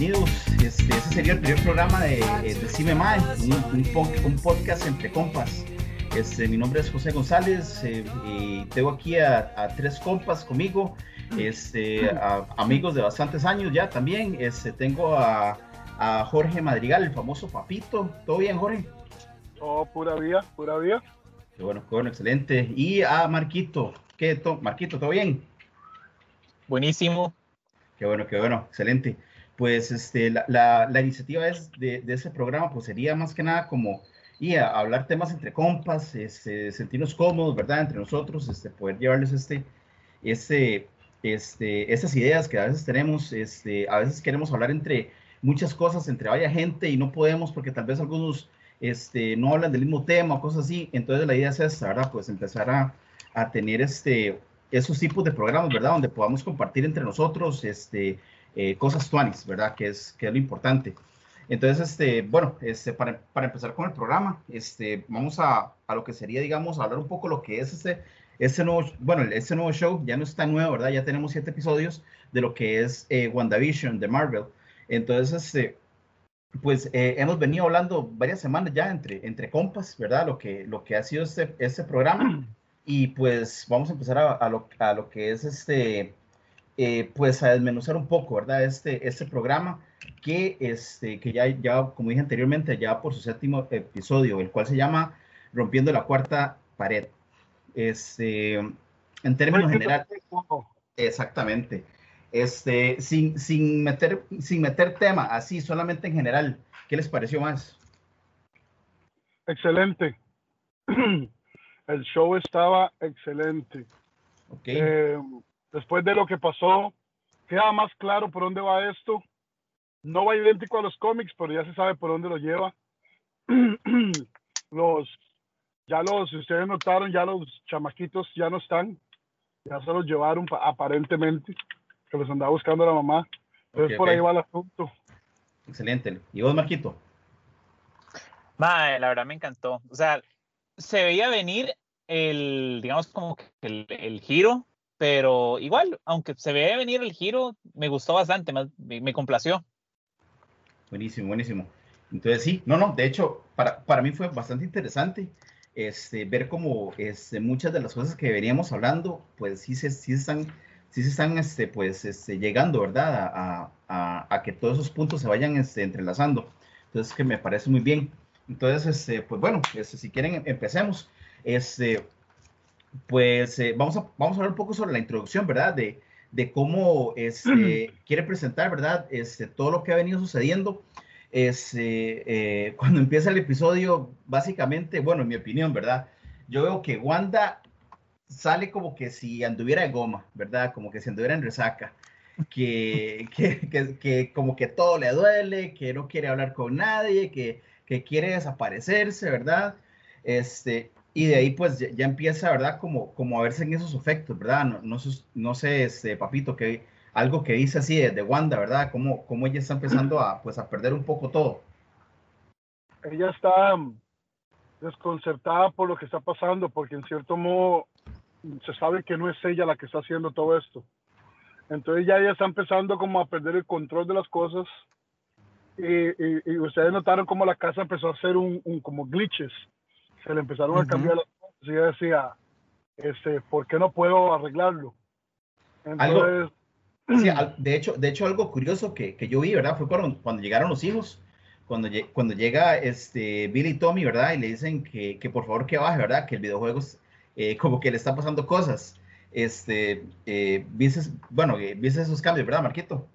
bienvenidos. Este, sería el primer programa de, eh, de Cime Mae, un, un, podcast entre compas. Este, mi nombre es José González eh, y tengo aquí a, a, tres compas conmigo, este, a, amigos de bastantes años ya también. Este, tengo a, a, Jorge Madrigal, el famoso Papito. ¿Todo bien, Jorge? Oh, pura vida, pura vida. Qué bueno, qué bueno, excelente. Y a Marquito. ¿Qué, to Marquito, todo bien? Buenísimo. Qué bueno, qué bueno, excelente. Pues este, la, la, la iniciativa es de, de, ese programa pues sería más que nada como y a, hablar temas entre compas, este, sentirnos cómodos, ¿verdad? Entre nosotros, este, poder llevarles este, este, este, estas ideas que a veces tenemos, este, a veces queremos hablar entre muchas cosas, entre varias gente y no podemos porque tal vez algunos este, no hablan del mismo tema o cosas así. Entonces la idea es esta, ¿verdad? Pues empezar a, a tener este, esos tipos de programas, ¿verdad? Donde podamos compartir entre nosotros este, eh, cosas tuanis, ¿verdad? Que es, que es lo importante. Entonces, este, bueno, este, para, para empezar con el programa, este, vamos a, a, lo que sería, digamos, hablar un poco lo que es este, este nuevo, bueno, este nuevo show, ya no está nuevo, ¿verdad? Ya tenemos siete episodios de lo que es eh, WandaVision de Marvel. Entonces, este, pues eh, hemos venido hablando varias semanas ya entre, entre compas, ¿verdad? Lo que, lo que ha sido este, este programa. Y pues vamos a empezar a, a, lo, a lo, que es este, eh, pues a desmenuzar un poco, ¿verdad? Este, este programa que, este, que ya, ya, como dije anteriormente, ya por su séptimo episodio, el cual se llama Rompiendo la Cuarta Pared. Este, en términos generales, exactamente. Este, sin, sin, meter, sin meter tema, así, solamente en general, ¿qué les pareció más? Excelente. El show estaba excelente. Okay. Eh, después de lo que pasó, queda más claro por dónde va esto. No va idéntico a los cómics, pero ya se sabe por dónde lo lleva. los, ya los, si ustedes notaron, ya los chamaquitos ya no están. Ya se los llevaron aparentemente, que los andaba buscando la mamá. Entonces okay, por okay. ahí va el asunto. Excelente. ¿Y vos, Marquito? Madre, la verdad me encantó. O sea, se veía venir el, digamos, como que el, el, giro, pero igual, aunque se veía venir el giro, me gustó bastante, me, complació. Buenísimo, buenísimo. Entonces sí, no, no, de hecho, para, para mí fue bastante interesante este, ver cómo este, muchas de las cosas que veníamos hablando, pues sí se, sí están, sí se están este, pues, este, llegando, ¿verdad? A, a, a, que todos esos puntos se vayan este, entrelazando. Entonces, que me parece muy bien. Entonces, este, pues bueno, este, si quieren, empecemos. Este, pues eh, vamos, a, vamos a hablar un poco sobre la introducción, ¿verdad? De, de cómo este, quiere presentar, ¿verdad? Este, todo lo que ha venido sucediendo. Este, eh, cuando empieza el episodio, básicamente, bueno, en mi opinión, ¿verdad? Yo veo que Wanda sale como que si anduviera de goma, ¿verdad? Como que si anduviera en resaca. Que, que, que, que como que todo le duele, que no quiere hablar con nadie, que, que quiere desaparecerse, ¿verdad? Este, y de ahí pues ya, ya, empieza, ¿verdad? Como, como a verse en esos efectos, ¿verdad? No, no, no sé, este, papito, que algo que dice así de, de Wanda, ¿verdad? Como, como ella está empezando a, pues, a perder un poco todo. Ella está desconcertada por lo que está pasando, porque en cierto modo se sabe que no es ella la que está haciendo todo esto. Entonces ya ella está empezando como a perder el control de las cosas y, y, y, ustedes notaron cómo la casa empezó a hacer un, un como glitches. Se le empezaron uh -huh. a cambiar las cosas y ella decía, este, ¿por qué no puedo arreglarlo? Entonces, algo, sí, de, hecho, de hecho, algo curioso que, que yo vi, ¿verdad? Fue cuando, cuando llegaron los hijos, cuando, cuando llega este, Billy y Tommy, ¿verdad? Y le dicen que, que por favor que baje, ¿verdad? Que el videojuego eh, como que le está pasando cosas. Este, eh, ¿viste, bueno, eh, viste esos cambios, ¿verdad, Marquito?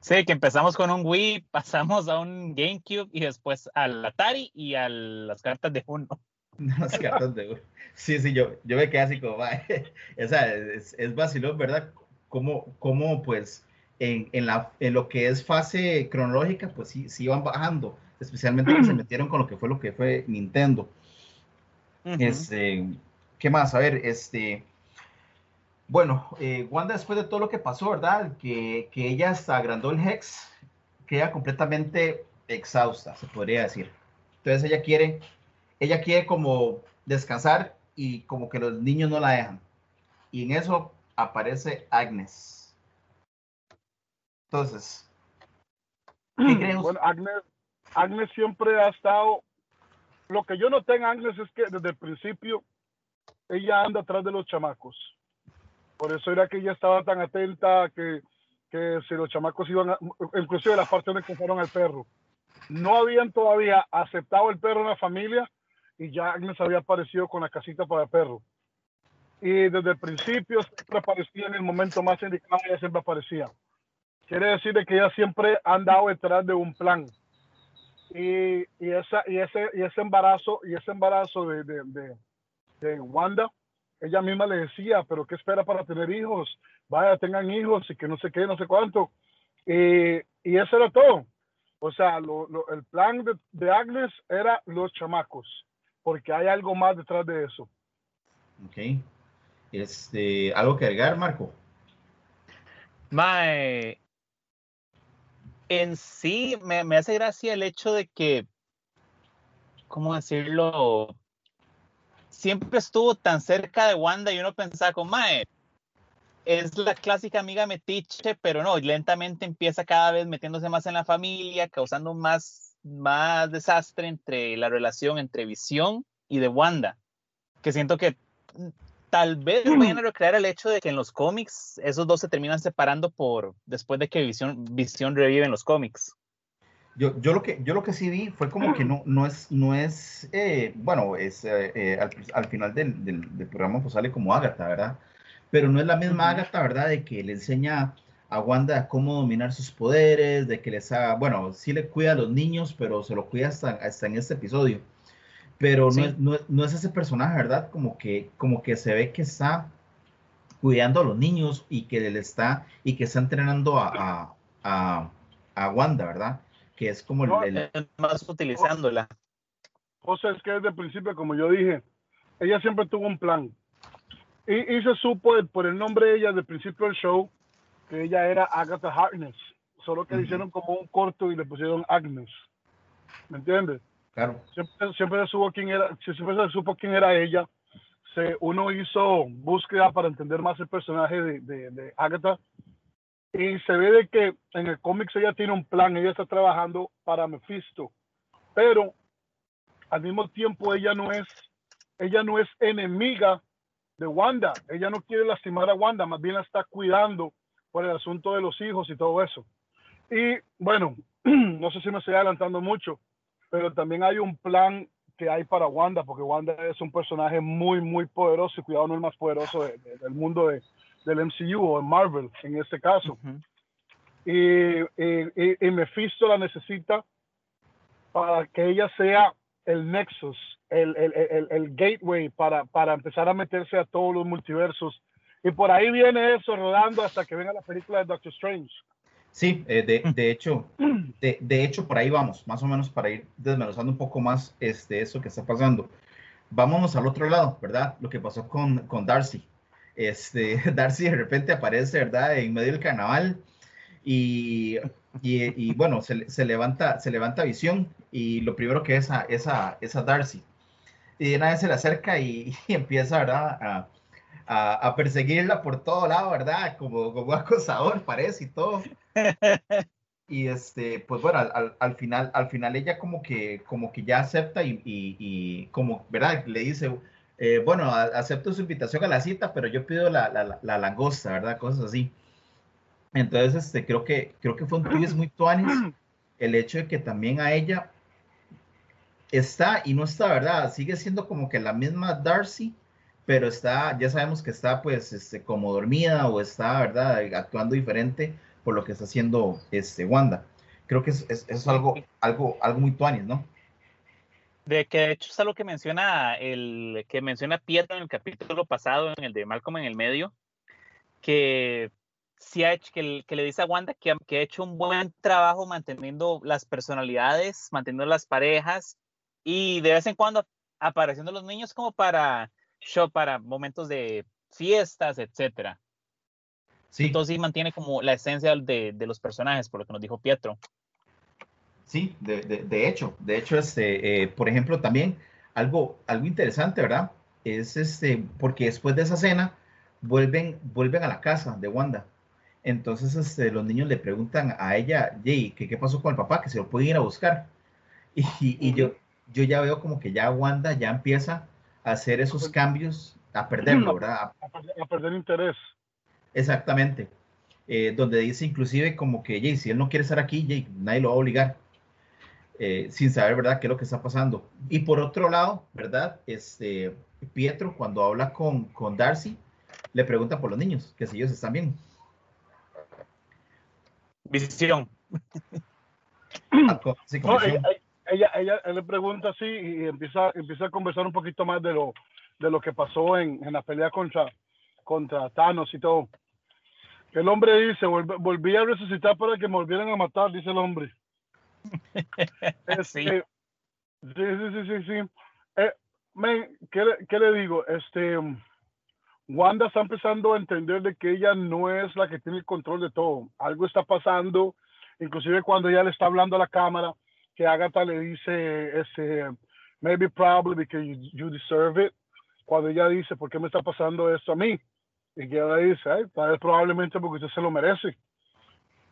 Sí, que empezamos con un Wii, pasamos a un GameCube y después al Atari y a las cartas de uno. Las cartas de uno. Sí, sí, yo, yo me quedé así como, o sea, es, es vacilón, ¿verdad? Como, como pues, en, en, la, en lo que es fase cronológica, pues sí, sí van bajando, especialmente que se metieron con lo que fue lo que fue Nintendo. Uh -huh. Este, ¿qué más? A ver, este, bueno, eh, Wanda después de todo lo que pasó, ¿verdad? Que, que ella hasta agrandó el Hex, queda completamente exhausta, se podría decir. Entonces ella quiere, ella quiere como descansar y como que los niños no la dejan. Y en eso aparece Agnes. Entonces, Bueno, Agnes, Agnes siempre ha estado. Lo que yo noté en Agnes es que desde el principio ella anda atrás de los chamacos. Por eso era que ella estaba tan atenta que, que si los chamacos iban, a, inclusive la parte donde compraron al perro, no habían todavía aceptado el perro en la familia y ya Agnes había aparecido con la casita para el perro. Y desde el principio siempre aparecía en el momento más indicado, ella siempre aparecía. Quiere decir que ella siempre ha andado detrás de un plan. Y, y, esa, y, ese, y ese embarazo, y ese embarazo de, de, de, de Wanda, ella misma le decía, pero ¿qué espera para tener hijos? Vaya, tengan hijos y que no sé qué, no sé cuánto. y eso era todo. O sea, lo, lo, el plan de, de, Agnes era los chamacos, porque hay algo más detrás de eso. Ok. Este, ¿Algo que agregar, Marco? Mae, en sí me, me hace gracia el hecho de que, ¿cómo decirlo? Siempre estuvo tan cerca de Wanda y uno pensaba como, mae, es la clásica amiga metiche, pero no, lentamente empieza cada vez metiéndose más en la familia, causando más, más desastre entre la relación entre Visión y de Wanda, que siento que tal vez vayan a recrear el hecho de que en los cómics esos dos se terminan separando por después de que Visión, Visión revive en los cómics. Yo, yo, lo que, yo lo que sí vi fue como que no, no es, no es eh, bueno, es eh, eh, al, al, final del, del, del, programa pues sale como Agatha, ¿verdad? Pero no es la misma. Agatha, ¿verdad? De que le enseña a Wanda cómo dominar sus poderes, de que les haga, bueno, sí le cuida a los niños, pero se lo cuida hasta, hasta en este episodio. Pero sí. no, es, no, no, es ese personaje, ¿verdad? Como que, como que se ve que está cuidando a los niños y que le está, y que está entrenando a, a, a, a Wanda, ¿verdad? Que es como no, el, el, más utilizándola. O sea, es que desde el principio, como yo dije, ella siempre tuvo un plan. Y, y se supo por el nombre de ella desde el principio del show que ella era Agatha Harkness. Solo que uh -huh. le hicieron como un corto y le pusieron Agnes. ¿Me entiendes? Claro. Siempre, siempre, se supo quién era, siempre se supo quién era ella. Se, uno hizo búsqueda para entender más el personaje de, de, de Agatha y se ve de que en el cómics ella tiene un plan, ella está trabajando para Mephisto, pero al mismo tiempo ella no es, ella no es enemiga de Wanda, ella no quiere lastimar a Wanda, más bien la está cuidando por el asunto de los hijos y todo eso. Y bueno, no sé si me estoy adelantando mucho, pero también hay un plan que hay para Wanda, porque Wanda es un personaje muy, muy poderoso y cuidado no el más poderoso de, de, del mundo del MCU o Marvel en este caso. Uh -huh. y, y, y, Mephisto la necesita para que ella sea el nexus, el, el, el, el, gateway para, para empezar a meterse a todos los multiversos. Y por ahí viene eso rodando hasta que venga la película de Doctor Strange. Sí, eh, de, de, hecho, de, de, hecho, por ahí vamos, más o menos para ir desmenuzando un poco más este, eso que está pasando. Vámonos al otro lado, ¿verdad? Lo que pasó con, con Darcy este, Darcy de repente aparece, ¿verdad?, en medio del carnaval y, y, y bueno, se, se, levanta, se levanta visión y lo primero que es a, es a, es a Darcy. Y una vez se le acerca y, y empieza, ¿verdad?, a, a, a, perseguirla por todo lado, ¿verdad?, como, como acosador parece y todo. Y este, pues bueno, al, al, final, al final ella como que, como que ya acepta y, y, y como, ¿verdad?, le dice eh, bueno, acepto su invitación a la cita, pero yo pido la, la, la langosta, ¿verdad? Cosas así. Entonces, este, creo que, creo que fue un twist muy tuanis el hecho de que también a ella está y no está, ¿verdad? Sigue siendo como que la misma Darcy, pero está, ya sabemos que está pues este, como dormida o está, ¿verdad? Actuando diferente por lo que está haciendo este, Wanda. Creo que es, es, es algo, algo, algo muy tuanis, ¿no? De que de hecho es algo que menciona el que menciona Pietro en el capítulo pasado, en el de Malcolm en el medio, que sí ha hecho, que, que le dice a Wanda que, que, ha hecho un buen trabajo manteniendo las personalidades, manteniendo las parejas y de vez en cuando apareciendo los niños como para show, para momentos de fiestas, etcétera. Sí. Entonces sí mantiene como la esencia de, de los personajes, por lo que nos dijo Pietro. Sí, de, de, de, hecho, de hecho, este, eh, por ejemplo, también algo, algo interesante, ¿verdad? Es este, porque después de esa cena vuelven, vuelven a la casa de Wanda Entonces este, los niños le preguntan a ella, Jay, ¿qué, ¿qué pasó con el papá? Que se lo pueden ir a buscar. Y, y yo, yo ya veo como que ya Wanda ya empieza a hacer esos cambios, a perderlo, ¿verdad? A, perder interés. Exactamente. Eh, donde dice inclusive como que, Jay, si él no quiere estar aquí, Jay, nadie lo va a obligar. Eh, sin saber, ¿verdad?, qué es lo que está pasando. Y por otro lado, ¿verdad? Este, Pietro, cuando habla con, con Darcy, le pregunta por los niños, que si ellos están bien. Visión. Ah, sí, ella, ella, le pregunta así y empieza, empieza a conversar un poquito más de lo, de lo que pasó en, en la pelea contra, contra Thanos y todo. El hombre dice, volví a resucitar para que me volvieran a matar, dice el hombre. Sí. sí, sí, sí, sí. Eh, ¿qué, ¿qué, le digo? Este, Wanda está empezando a entender de que ella no es la que tiene el control de todo. Algo está pasando, inclusive cuando ella le está hablando a la cámara, que Agatha le dice, este, maybe probably because you, deserve it. Cuando ella dice, ¿por qué me está pasando esto a mí? Y ella dice, tal vez probablemente porque usted se lo merece.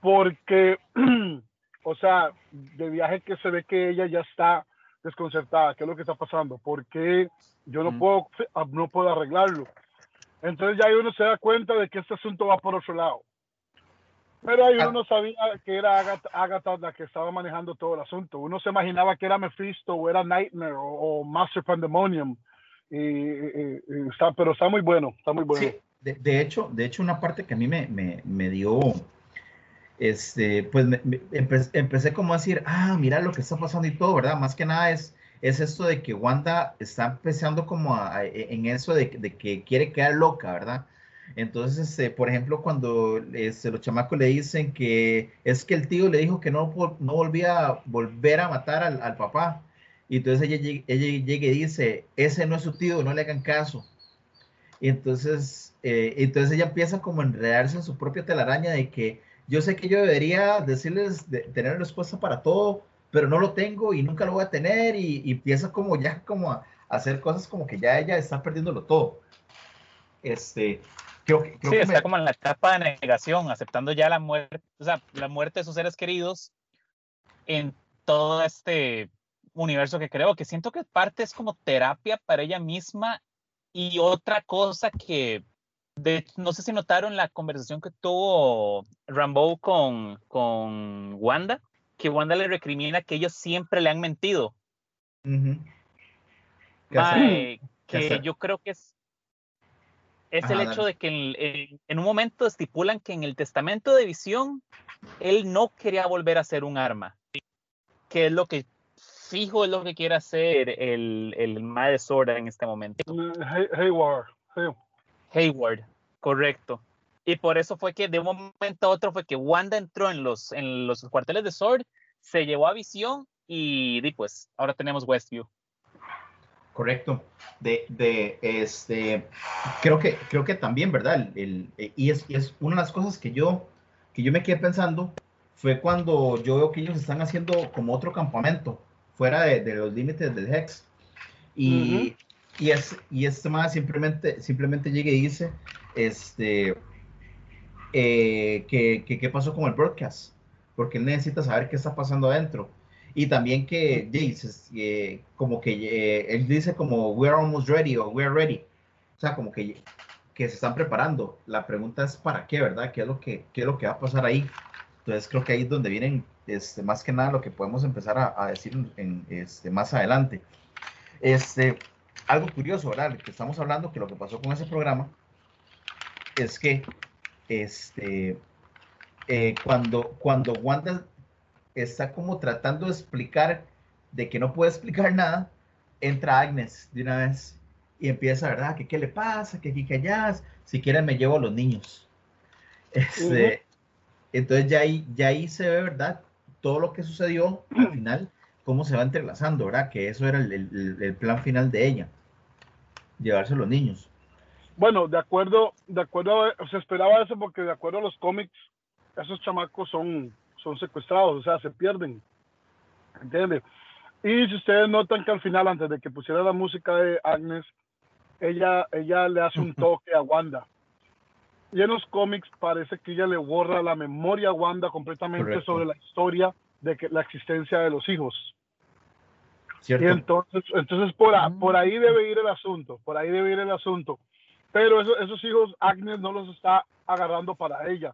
Porque, o sea, de viaje que se ve que ella ya está desconcertada, ¿qué es lo que está pasando? ¿Por qué yo no, puedo, no puedo arreglarlo? Entonces ya uno se da cuenta de que este asunto va por otro lado. Pero ahí uno no sabía que era Agatha, la que estaba manejando todo el asunto. Uno se imaginaba que era Mephisto o era Nightmare o, Master Pandemonium. Y, está, pero está muy bueno, está muy bueno. Sí, de, hecho, de hecho, una parte que a mí me, me, me dio, este, pues empecé, como a decir, ah, mira lo que está pasando y todo, ¿verdad? Más que nada es, es esto de que Wanda está empezando como en eso de, de que quiere quedar loca, ¿verdad? Entonces, este, por ejemplo, cuando este, los chamacos le dicen que es que el tío le dijo que no, no volvía a volver a matar al, papá, y entonces ella, ella, llega y dice, ese no es su tío, no le hagan caso. Y entonces, eh, entonces ella empieza como a enredarse en su propia telaraña de que yo sé que yo debería decirles, de, tener respuesta para todo, pero no lo tengo y nunca lo voy a tener y, y empieza como ya como a, a hacer cosas como que ya ella está perdiéndolo todo. Este, sí, está como en la etapa de negación, aceptando ya la muerte, o sea, la muerte de sus seres queridos en todo este universo que creo, que siento que parte es como terapia para ella misma y otra cosa que, de, no sé si notaron la conversación que tuvo Rambo con, con Wanda, que Wanda le recrimina que ellos siempre le han mentido. que yo creo que es es el hecho de que en, un momento estipulan que en el testamento de visión él no quería volver a ser un arma, que es lo que fijo es lo que quiere hacer el, el Mae de Sorda en este momento. Hayward. Hayward, correcto. Y por eso fue que de un momento a otro fue que Wanda entró en los, en los cuarteles de Sword, se llevó a visión y, y pues ahora tenemos Westview. Correcto. De, de, este, creo que, creo que también, ¿verdad? El, y, es, es, una de las cosas que yo, que yo me quedé pensando fue cuando yo veo que ellos están haciendo como otro campamento fuera de, de los límites del Hex. Y, y, es, y este más simplemente, simplemente llega y dice, este, eh, que, que, qué pasó con el broadcast, porque él necesita saber qué está pasando adentro. Y también que dices, eh, como que eh, él dice como we're almost ready o we're ready. O sea, como que, que se están preparando. La pregunta es para qué, ¿verdad? ¿Qué es lo que, qué es lo que va a pasar ahí? Entonces creo que ahí es donde vienen este, más que nada lo que podemos empezar a, decir en, este, más adelante. Este, algo curioso, ¿verdad? Que estamos hablando que lo que pasó con ese programa es que este, eh, cuando, cuando Wanda está como tratando de explicar de que no puede explicar nada, entra Agnes de una vez y empieza, ¿verdad? que qué le pasa? que aquí, que allá, si quieren me llevo a los niños. Este, entonces ya ahí, ya ahí se ve, ¿verdad? Todo lo que sucedió al final, cómo se va entrelazando, ¿verdad? Que eso era el, el, plan final de ella, llevarse a los niños. Bueno, de acuerdo, de acuerdo, se esperaba eso porque de acuerdo a los cómics, esos chamacos son son secuestrados, o sea, se pierden. ¿Entiendes? Y si ustedes notan que al final, antes de que pusiera la música de Agnes, ella, ella le hace un toque a Wanda. y en los cómics parece que ella le borra la memoria a Wanda completamente Correcto. sobre la historia de que, la existencia de los hijos. ¿Cierto? Y entonces, entonces por, a- Mm. por ahí debe ir el asunto, por ahí debe ir el asunto. Pero eso- esos hijos, Agnes no los está agarrando para ella.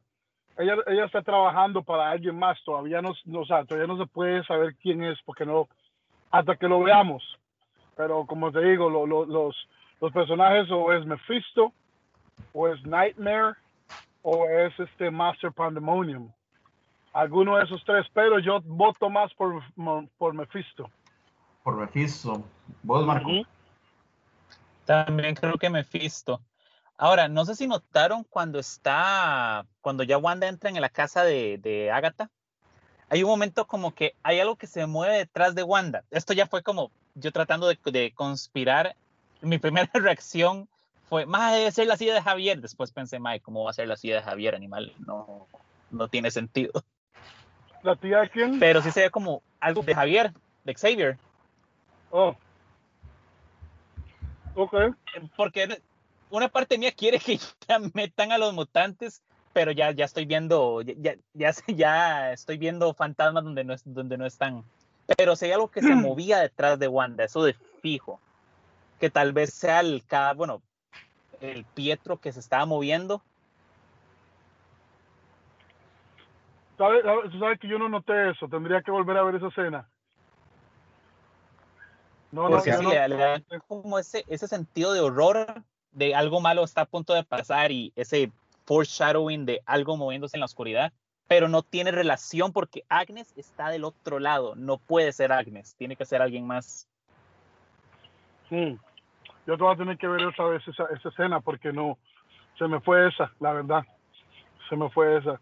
Ella, ella está trabajando para alguien más, todavía no, no, o sea, todavía no se puede saber quién es, porque no, hasta que lo veamos. Pero como te digo, lo- lo- los, los personajes o es Mephisto, o es Nightmare, o es este Master Pandemonium. Alguno de esos tres, pero yo voto más por, por Mephisto. Por Mephisto. ¿Vos, Marco? También creo que Mephisto. Ahora, no sé si notaron cuando está, cuando ya Wanda entra en la casa de, de Agatha, hay un momento como que hay algo que se mueve detrás de Wanda. Esto ya fue como yo tratando de, de conspirar. Mi primera reacción fue, más debe ser la silla de Javier. Después pensé, Mae, ¿cómo va a ser la silla de Javier, animal? No, no tiene sentido. ¿La tía de quién? Pero sí se ve como algo de Javier, de Xavier. Oh. Ok. porque una parte mía quiere que ya metan a los mutantes, pero ya, ya estoy viendo, ya, ya, ya, estoy viendo fantasmas donde no, es- donde no están. Pero si hay algo que se movía detrás de Wanda, eso de fijo, que tal vez sea el, bueno, el Pietro que se estaba moviendo. ¿Sabes? Tú sabes que yo no noté eso. Tendría que volver a ver esa escena. No, no, Porque sí, no- le, da como ese, ese sentido de horror, de algo malo está a punto de pasar y ese foreshadowing de algo moviéndose en la oscuridad, pero no tiene relación porque Agnes está del otro lado, no puede ser Agnes, tiene que ser alguien más. Mm. Yo te voy a tener que ver otra vez esa, esa escena porque no. Se me fue esa, la verdad. Se me fue esa.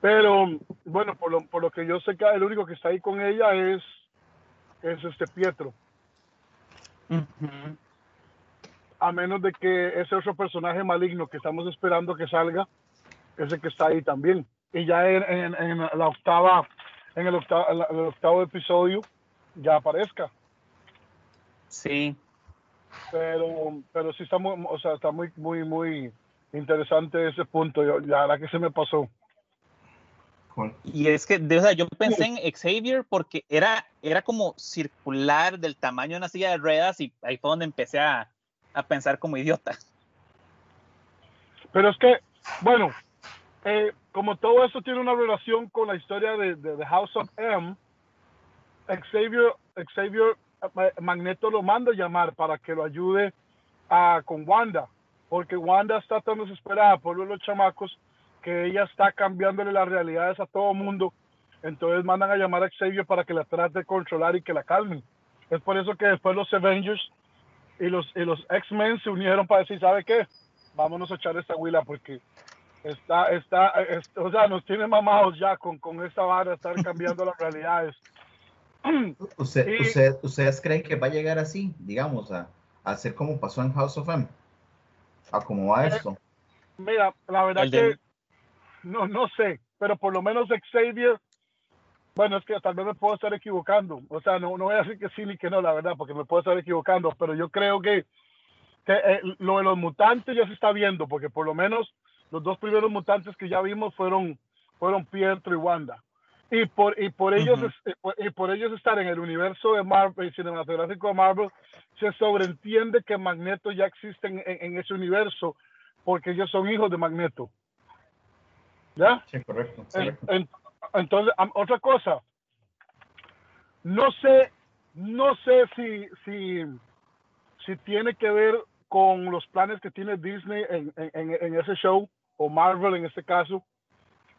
Pero, bueno, por lo, por lo que yo sé que el único que está ahí con ella es, es este Pietro. A menos de que ese otro personaje maligno que estamos esperando que salga, ese que está ahí también. Y ya en, en- en la octava, en el octavo, el octavo episodio, ya aparezca. Sí, pero pero sí está muy, o sea, está muy muy muy interesante ese punto. Yo, la verdad que se me pasó. Y es que, de- o sea, yo pensé en Xavier porque era, era como circular del tamaño de una silla de ruedas y ahí fue donde empecé a, a pensar como idiota. Pero es que, bueno, eh, como todo eso tiene una relación con la historia de, de, de House of M, Xavier, Xavier eh, Magneto lo manda a llamar para que lo ayude a, con Wanda, porque Wanda está tan desesperada por los chamacos que ella está cambiándole las realidades a todo mundo. Entonces mandan a llamar a Xavier para que la trate de controlar y que la calmen. Es por eso que después los Avengers y los, y los X-Men se unieron para decir, ¿sabe qué? Vámonos a echar esta huila porque está, está, es- o sea, nos tiene mamados ya con, con esta vara, estar cambiando las realidades. ¿Usted- Y- usted- ¿Ustedes creen que va a llegar así, digamos, a, a ser como pasó en House of M? ¿A cómo va esto? Mira, la verdad El que de- no, no sé, pero por lo menos Xavier, bueno, es que tal vez me puedo estar equivocando. O sea, no, no voy a decir que sí ni que no, la verdad, porque me puedo estar equivocando, pero yo creo que, que, eh, lo de los mutantes ya se está viendo, porque por lo menos los dos primeros mutantes que ya vimos fueron, fueron Pietro y Wanda. Y por, y por ellos y por- y por ellos estar en el universo de Marvel, cinematográfico de Marvel, se sobreentiende que Magneto ya existe en, en- en ese universo, porque ellos son hijos de Magneto. ¿Ya? Sí, correcto. En- correcto. en- entonces, otra cosa. No sé, no sé si, si, si tiene que ver con los planes que tiene Disney en, en- en- en ese show, o Marvel en este caso,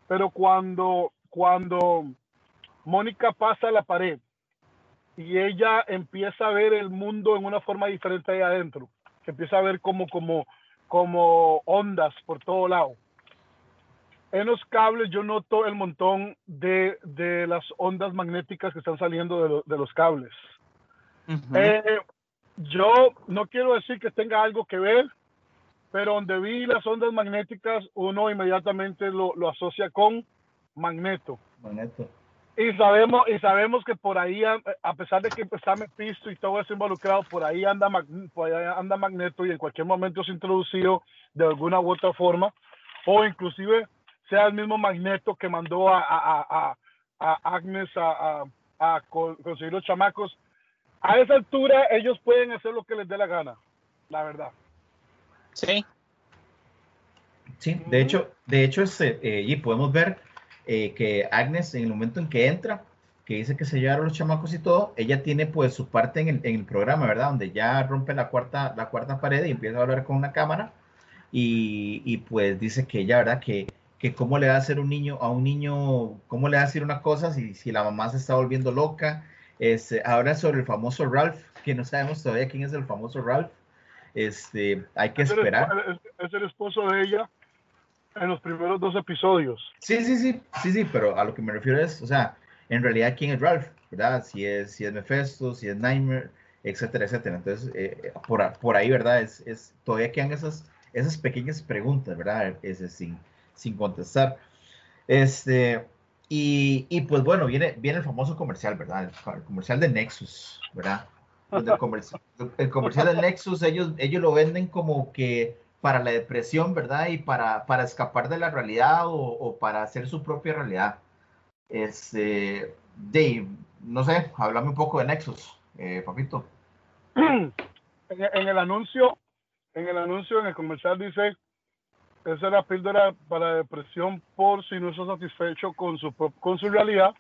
pero cuando, cuando Mónica pasa la pared y ella empieza a ver el mundo en una forma diferente ahí adentro, que empieza a ver como, como, como ondas por todo lado en los cables yo noto el montón de, de las ondas magnéticas que están saliendo de, lo- de los cables. Ujú. Eh, yo no quiero decir que tenga algo que ver, pero donde vi las ondas magnéticas, uno inmediatamente lo, lo asocia con magneto. Magneto. Y sabemos, y sabemos que por ahí, a, pesar de que está Mephisto y todo eso involucrado, por ahí anda, por ahí anda Magneto y en cualquier momento es introducido de alguna u otra forma. o inclusive sea el mismo Magneto que mandó a, a, a, Agnes a, conseguir los chamacos. A esa altura ellos pueden hacer lo que les dé la gana, la verdad. Sí. Sí, de hecho, de hecho, este, eh, y podemos ver eh, que Agnes en el momento en que entra, que dice que se llevaron los chamacos y todo, ella tiene pues su parte en el, en el, programa, ¿verdad? Donde ya rompe la cuarta, la cuarta pared y empieza a hablar con una cámara y, y pues dice que ella, ¿verdad? Que, que cómo le va a hacer un niño, a un niño, cómo le va a decir una cosa si, si la mamá se está volviendo loca. Este, habla sobre el famoso Ralph, que no sabemos todavía quién es el famoso Ralph. Este, hay que esperar. Es el esposo de ella en los primeros dos episodios. Sí, sí, sí, sí, sí, pero a lo que me refiero es, o sea, en realidad quién es Ralph, ¿verdad? Si es, si es Mephisto, si es Nightmare, etcétera, etcétera. Entonces, eh, por, por, ahí, ¿verdad? Es, es, todavía quedan esas, esas pequeñas preguntas, ¿verdad? Ese, sin, sin contestar. Este, y, y, pues bueno, viene, viene el famoso comercial, ¿verdad? El, comercial de Nexus, ¿verdad? El comercial, el comercial de Nexus, ellos, ellos lo venden como que para la depresión, ¿verdad? Y para, para escapar de la realidad o, para hacer su propia realidad. Este, Dave, no sé, háblame un poco de Nexus, eh, papito. En, el anuncio, en el anuncio, en el comercial dice, esa es la píldora para depresión por si no está satisfecho con su, con su realidad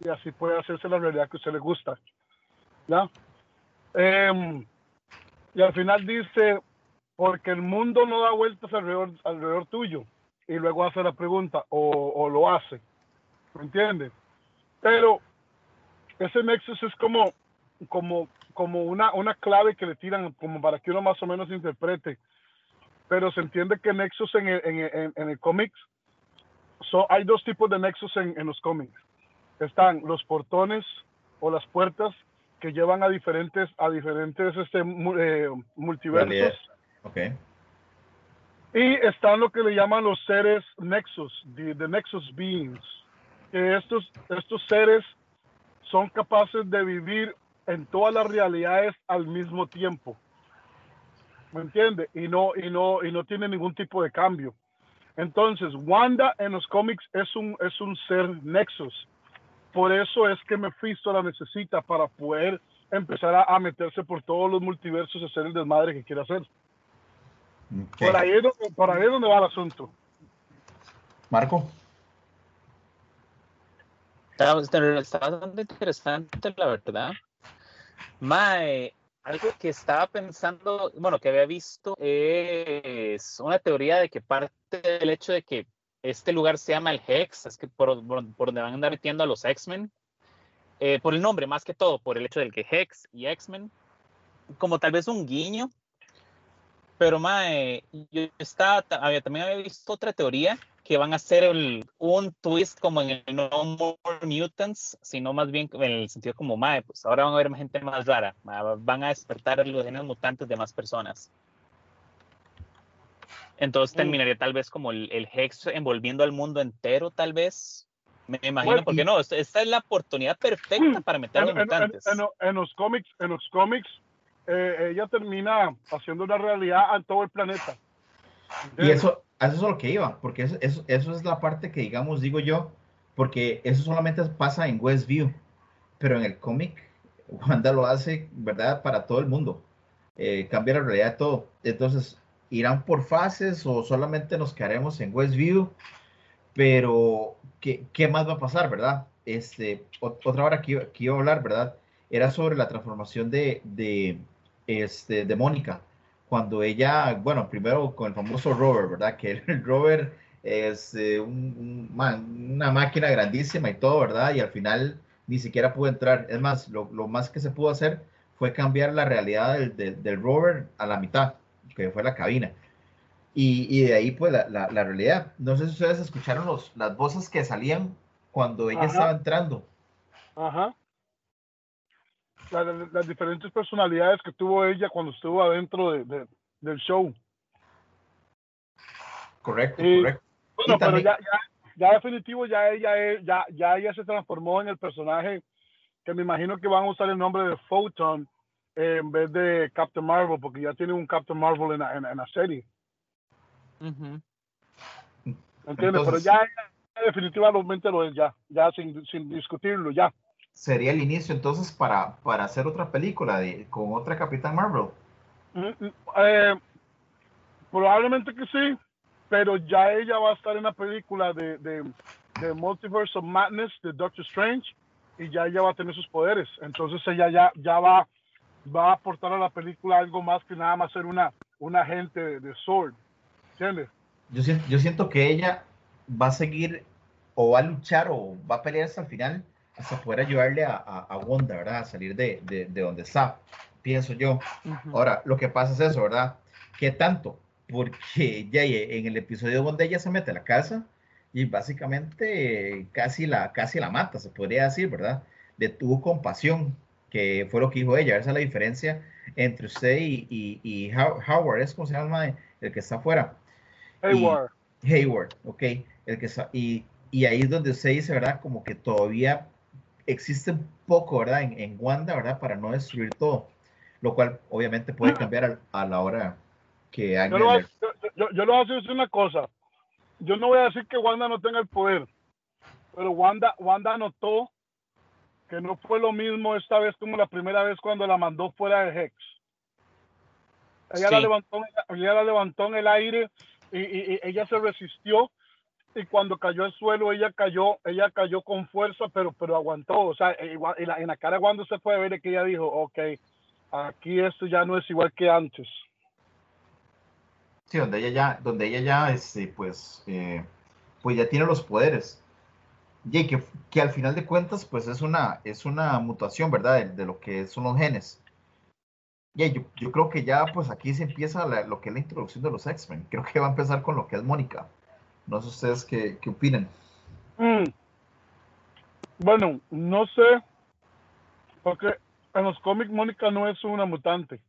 y así puede hacerse la realidad que a usted le gusta. ¿Ya? Em, y al final dice, porque el mundo no da vueltas alrededor, alrededor tuyo y luego hace la pregunta o, lo hace, ¿me entiendes? Pero ese nexus es como, como, como una, una clave que le tiran como para que uno más o menos interprete, pero se entiende que nexus en el, en, en, el cómics, so, hay dos tipos de nexus en, en los cómics. Están los portones o las puertas que llevan a diferentes, a diferentes este, eh, multiversos. Okay. Y están lo que le llaman los seres nexus, the, nexus beings, que estos, estos seres son capaces de vivir en todas las realidades al mismo tiempo. ¿Me entiende? Y no, y no, y no tiene ningún tipo de cambio. Entonces, Wanda en los cómics es un, es un ser nexus. Por eso es que Mephisto la necesita para poder empezar a, a meterse por todos los multiversos y hacer el desmadre que quiere hacer. Por, ahí es donde, va el asunto. Marco. Está, bastante interesante, la verdad. Mae, algo que estaba pensando, bueno, que había visto es una teoría de que parte del hecho de que este lugar se llama el Hex, es que por, donde van a andar metiendo a los X-Men, eh, por el nombre más que todo, por el hecho del que Hex y X-Men, como tal vez un guiño pero, mae, yo estaba, también había visto otra teoría que van a hacer un twist como en el No More Mutants, sino más bien en el sentido como, mae, pues ahora van a haber gente más rara, van a despertar los genes mutantes de más personas. Entonces terminaría tal vez como el, Hex envolviendo al mundo entero, tal vez. Me imagino, porque no, esta es la oportunidad perfecta para meter a los mutantes. en, los cómics, en los cómics, eh, ella termina haciendo una realidad a todo el planeta. Y eso, eso es lo que iba, porque eso, es la parte que, digamos, digo yo, porque eso solamente pasa en Westview, pero en el cómic, Wanda lo hace, ¿verdad?, para todo el mundo. Eh, cambia la realidad de todo. Entonces, irán por fases o solamente nos quedaremos en Westview, pero ¿qué, qué más va a pasar, verdad? Este, otra hora que, que iba a hablar, ¿verdad? Era sobre la transformación de, de, este, de Mónica, cuando ella, bueno, primero con el famoso rover, ¿verdad? Que el rover es eh, una máquina grandísima y todo, ¿verdad? Y al final ni siquiera pudo entrar. Es más, lo, más que se pudo hacer fue cambiar la realidad del, del, rover a la mitad, que fue la cabina. Y, y de ahí, pues, la, la, realidad. No sé si ustedes escucharon los, las voces que salían cuando ella estaba entrando. Ajá las diferentes personalidades que tuvo ella cuando estuvo adentro de, del show. Correcto, correcto. Bueno, pero ya, ya, ya, definitivo, ya ella, ya, ya ella se transformó en el personaje que me imagino que van a usar el nombre de Photon en vez de Captain Marvel, porque ya tiene un Captain Marvel en la, en, la serie. ¿Entiendes? Pero ya, definitivamente lo es, ya, ya sin, sin, discutirlo, ya. Sería el inicio entonces para, para hacer otra película de, con otra Capitán Marvel. Mm, mm, eh, probablemente que sí, pero ya ella va a estar en la película de, de, de Multiverse of Madness de Doctor Strange y ya ella va a tener sus poderes. Entonces ella ya, ya va, va a aportar a la película algo más que nada más ser una, una agente de, de Sword. ¿Entiendes? Yo, yo siento que ella va a seguir o va a luchar o va a pelear hasta el final hasta poder ayudarle a, a, Wanda, ¿verdad? A salir de, de, de donde está, pienso yo. Ahora, lo que pasa es eso, ¿verdad? ¿Qué tanto? Porque ya en el episodio donde ella se mete a la casa y básicamente casi la, casi la mata, se podría decir, ¿verdad? De tuvo compasión, que fue lo que dijo ella. Esa es la diferencia entre usted y, y, y Howard, es como se llama el que está afuera. Hayward. Hayward, ok. El que está, y, y ahí es donde usted dice, ¿verdad? Como que todavía existe un poco, ¿verdad? En, en Wanda, ¿verdad? Para no destruir todo. Lo cual obviamente puede cambiar a, a la hora que hay. Yo, lo voy, yo, yo, voy a decir una cosa. Yo no voy a decir que Wanda no tenga el poder, pero Wanda, Wanda notó que no fue lo mismo esta vez como la primera vez cuando la mandó fuera de Hex. Ella, la, levantó, ella la levantó en el aire y, ella se resistió y cuando cayó al suelo ella cayó ella cayó con fuerza pero pero aguantó o sea en la, en la cara cuando se puede ver que ella dijo ok aquí esto ya no es igual que antes sí donde ella ya donde ella ya este pues eh, pues ya tiene los poderes y que, que al final de cuentas pues es una es una mutación verdad de, de lo que son los genes Yeah, yo, yo, creo que ya pues aquí se empieza lo que es la introducción de los X-Men. Creo que va a empezar con lo que es Mónica. No sé ustedes qué, qué opinan. Mm. Bueno, no sé, porque en los cómics Mónica no es una mutante.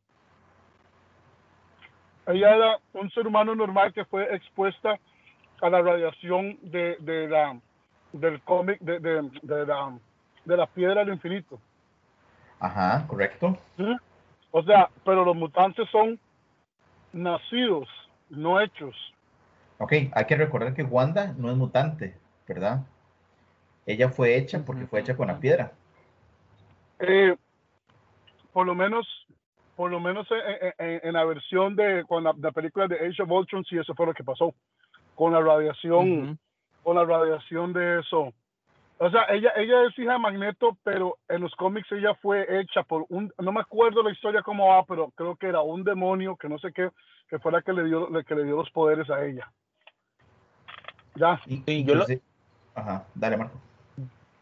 Ella era un ser humano normal que fue expuesta a la radiación de, de la, del cómic de, de, de, la, de la piedra del infinito. Ajá, correcto. ¿Sí? O sea, pero los mutantes son nacidos, no hechos. Ok, hay que recordar que Wanda no es mutante, ¿verdad? Ella fue hecha porque fue hecha con la piedra. Eh, por lo menos, por lo menos en, la versión de con la, película de Age of Ultron, sí, eso fue lo que pasó. Con la radiación, con la radiación de eso. O sea, ella, ella es hija de Magneto, pero en los cómics ella fue hecha por un, no me acuerdo la historia cómo va, pero creo que era un demonio, que no sé qué, que fue la que le dio, la que le dio los poderes a ella. Ya. Y, yo lo, Ajá, dale Marco.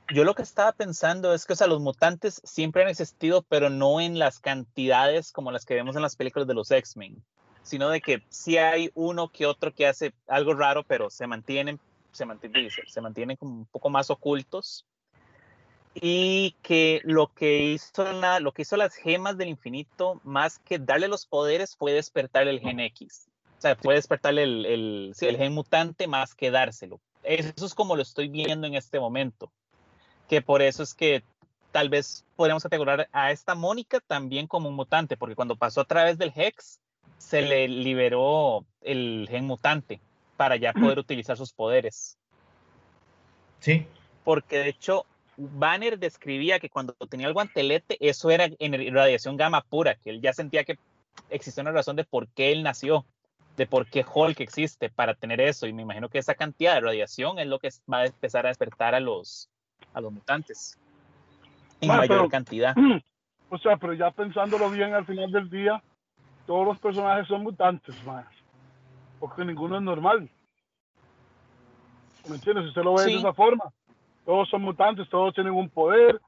Yo lo que estaba pensando es que, o sea, los mutantes siempre han existido, pero no en las cantidades como las que vemos en las películas de los X-Men, sino de que sí hay uno que otro que hace algo raro, pero se mantienen se mantienen, se mantienen como un poco más ocultos y que lo que hizo la, lo que hizo las gemas del infinito más que darle los poderes fue despertar el gen X sea fue despertar el, el, el gen mutante más que dárselo eso es como lo estoy viendo en este momento que por eso es que tal vez podríamos categorizar a esta Mónica también como un mutante porque cuando pasó a través del Hex se le liberó el gen mutante para ya poder utilizar sus poderes. Sí. Porque de hecho, Banner describía que cuando tenía el guantelete, eso era en radiación gamma pura, que él ya sentía que existía una razón de por qué él nació, de por qué Hulk existe para tener eso. Y me imagino que esa cantidad de radiación es lo que va a empezar a despertar a los, a los mutantes en mayor cantidad. O sea, pero ya pensándolo bien, al final del día, todos los personajes son mutantes, más porque ninguno es normal. ¿Me entiendes? Si usted lo ve de esa forma, todos son mutantes, todos tienen un poder,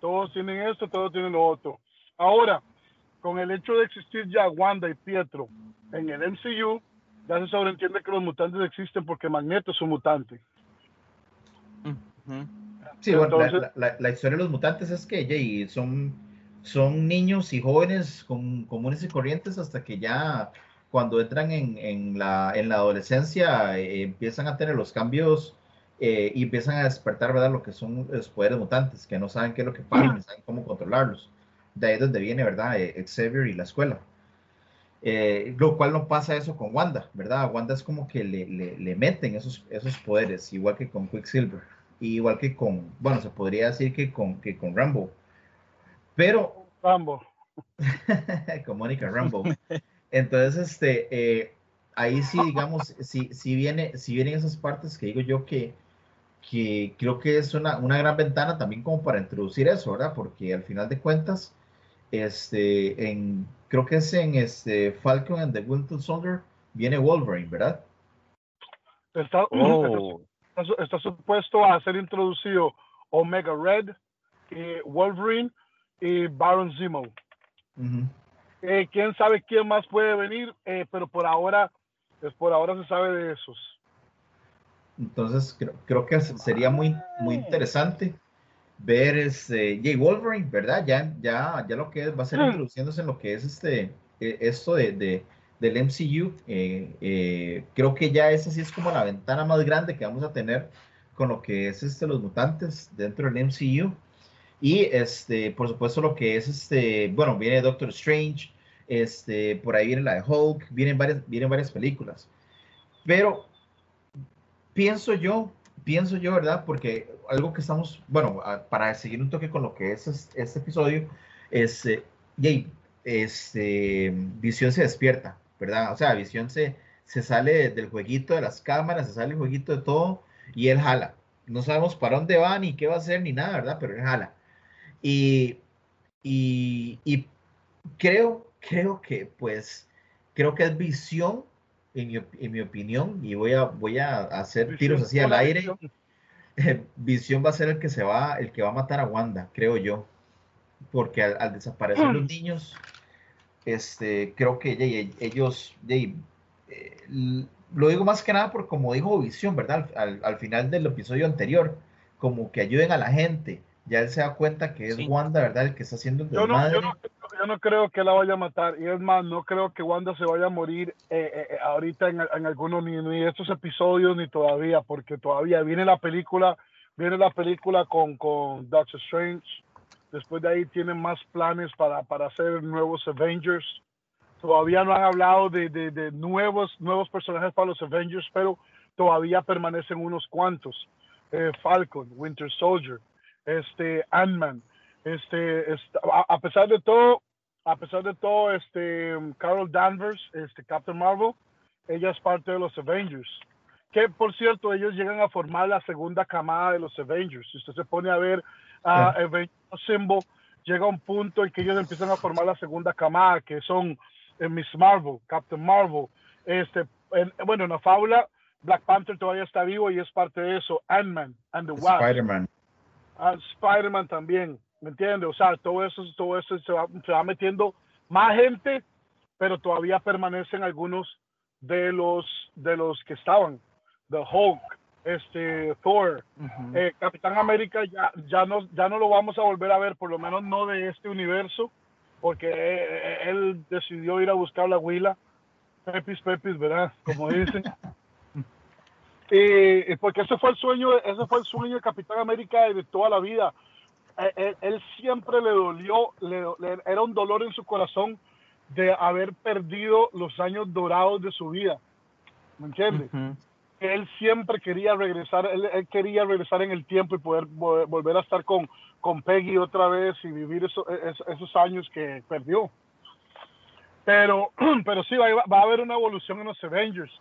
todos tienen esto, todos tienen lo otro. Ahora, con el hecho de existir ya Wanda y Pietro en el MCU, ya se sobreentiende que los mutantes existen porque Magneto es un mutante. Sí, bueno, la, historia de los mutantes es que son, son niños y jóvenes comunes y corrientes hasta que ya cuando entran en, en, la, en la, adolescencia eh, empiezan a tener los cambios eh, y empiezan a despertar, ¿verdad? Lo que son los poderes mutantes, que no saben qué es lo que pasa, no saben cómo controlarlos. De ahí es donde viene, ¿verdad? Eh, Xavier y la escuela. Eh, lo cual no pasa eso con Wanda, ¿verdad? Wanda es como que le, le, meten esos, esos poderes, igual que con Quicksilver, igual que con, bueno, se podría decir que con, que con Rambo. Pero... Rambo. con Mónica Rambo. Entonces, este, eh, ahí sí, digamos, si, si, viene, si vienen esas partes que digo yo que, que creo que es una, una gran ventana también como para introducir eso, ¿verdad? Porque al final de cuentas, este, en, creo que es en este Falcon and the Winter Soldier, viene Wolverine, ¿verdad? Está, oh. está, supuesto a ser introducido Omega Red, y Wolverine y Baron Zemo. Eh, quién sabe quién más puede venir, eh, pero por ahora, pues por ahora se sabe de esos. Entonces creo, creo que sería muy, muy interesante ver este Jay Wolverine, ¿verdad? Ya, ya, ya lo que va a ser introduciéndose en lo que es este e, esto de, de del MCU. Eh, eh, creo que ya esa sí es como la ventana más grande que vamos a tener con lo que es este los mutantes dentro del MCU. Y este, por supuesto, lo que es este, bueno, viene Doctor Strange, este, por ahí viene la de Hulk, vienen varias, vienen varias películas. Pero pienso yo pienso yo, ¿verdad? Porque algo que estamos, bueno, para seguir un toque con lo que es este episodio, es, eh, este, Visión se despierta, ¿verdad? O sea, Visión se, se sale del jueguito de las cámaras, se sale el jueguito de todo y él jala. No sabemos para dónde va ni qué va a hacer ni nada, ¿verdad? Pero él jala. Y, y, y creo, creo que, pues, creo que es Visión en mi, opinión, y voy a, voy a hacer tiros así al aire, Visión va a ser el que se va, el que va a matar a Wanda, creo yo. Porque al, desaparecer los niños, este, creo que ellos, eh, lo digo más que nada por como dijo Visión, ¿verdad? Al, final del episodio anterior, como que ayuden a la gente. Ya él se da cuenta que es Wanda, ¿verdad? El que está haciendo el desmadre yo no creo que la vaya a matar. Y es más, no creo que Wanda se vaya a morir eh, eh, eh, ahorita en, en algunos ni, ni, estos episodios ni todavía, porque todavía viene la película, viene la película con, con Doctor Strange. Después de ahí tienen más planes para, para hacer nuevos Avengers. Todavía no han hablado de, de, nuevos, nuevos personajes para los Avengers, pero todavía permanecen unos cuantos. Falcon, Winter Soldier, este, Ant-Man. Este, a, pesar de todo, a pesar de todo, este, Carol Danvers, este, Captain Marvel, ella es parte de los Avengers. Que por cierto, ellos llegan a formar la segunda camada de los Avengers. Si usted se pone a ver a Avengers Symbol, llega un punto en que ellos empiezan a formar la segunda camada, que son eh, Miss Marvel, Captain Marvel. Este, bueno, en la fábula, Black Panther todavía está vivo y es parte de eso. Ant-Man and the Wasp. Spider-Man. Ah, Spider-Man también. ¿Me entiendes? O sea, todo eso, todo eso se va, se va metiendo más gente, pero todavía permanecen algunos de los de los que estaban. The Hulk, este Thor, eh, Capitán América ya, ya no ya no lo vamos a volver a ver, por lo menos no de este universo, porque eh, él decidió ir a buscar la huila. Pepis, Pepis, ¿verdad? Como dicen. y, porque ese fue el sueño, ese fue el sueño de Capitán América de toda la vida él, siempre le dolió, le, era un dolor en su corazón de haber perdido los años dorados de su vida. ¿Me entiendes? Él siempre quería regresar, él, quería regresar en el tiempo y poder volver a estar con, con Peggy otra vez y vivir esos años que perdió. Pero, pero sí, va, va, a haber una evolución en los Avengers.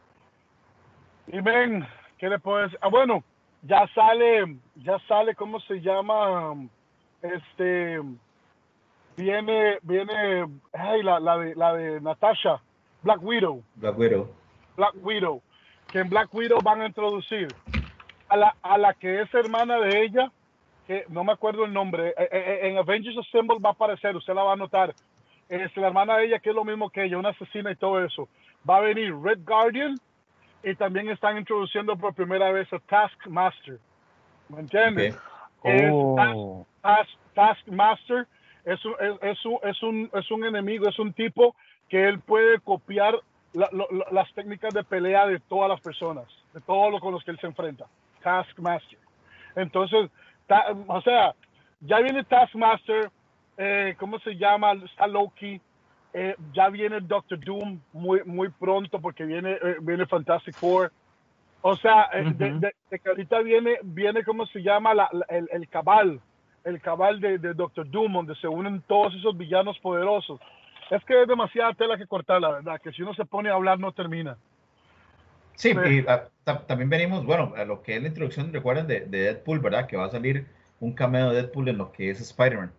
Y ven, ¿qué le puedes Ah, bueno, ya sale, ya sale, ¿cómo se llama? Este viene viene ay, la, la, de la de Natasha Black Widow. Black Widow. Black Widow que en Black Widow van a introducir a la, a la que es hermana de ella que no me acuerdo el nombre eh, eh, eh, en Avengers Assemble va a aparecer usted la va a notar. Es la hermana de ella que es lo mismo que ella una asesina y todo eso. Va a venir Red Guardian y también están introduciendo por primera vez a Taskmaster. ¿me entiendes? Oh. Taskmaster es un, es, un, es, un, es un enemigo, es un tipo que él puede copiar las técnicas de pelea de todas las personas, de todos los con los que él se enfrenta. Taskmaster. Entonces, o sea, ya viene Taskmaster, eh, ¿cómo se llama? Está Loki, eh, ya viene Doctor Doom muy, muy pronto porque viene, eh, viene Fantastic Four. O sea, de, de- de que ahorita viene, viene ¿cómo se llama? La- la- el, el cabal, el cabal de, de Doctor Doom, donde se unen todos esos villanos poderosos. Es que es demasiada tela que cortar, la verdad, que si uno se pone a hablar no termina. Sí, y ah, ta- también venimos, bueno, a lo que es la introducción, recuerden, de, de Deadpool, ¿verdad? Que va a salir un cameo de Deadpool en lo que es Spider-Man.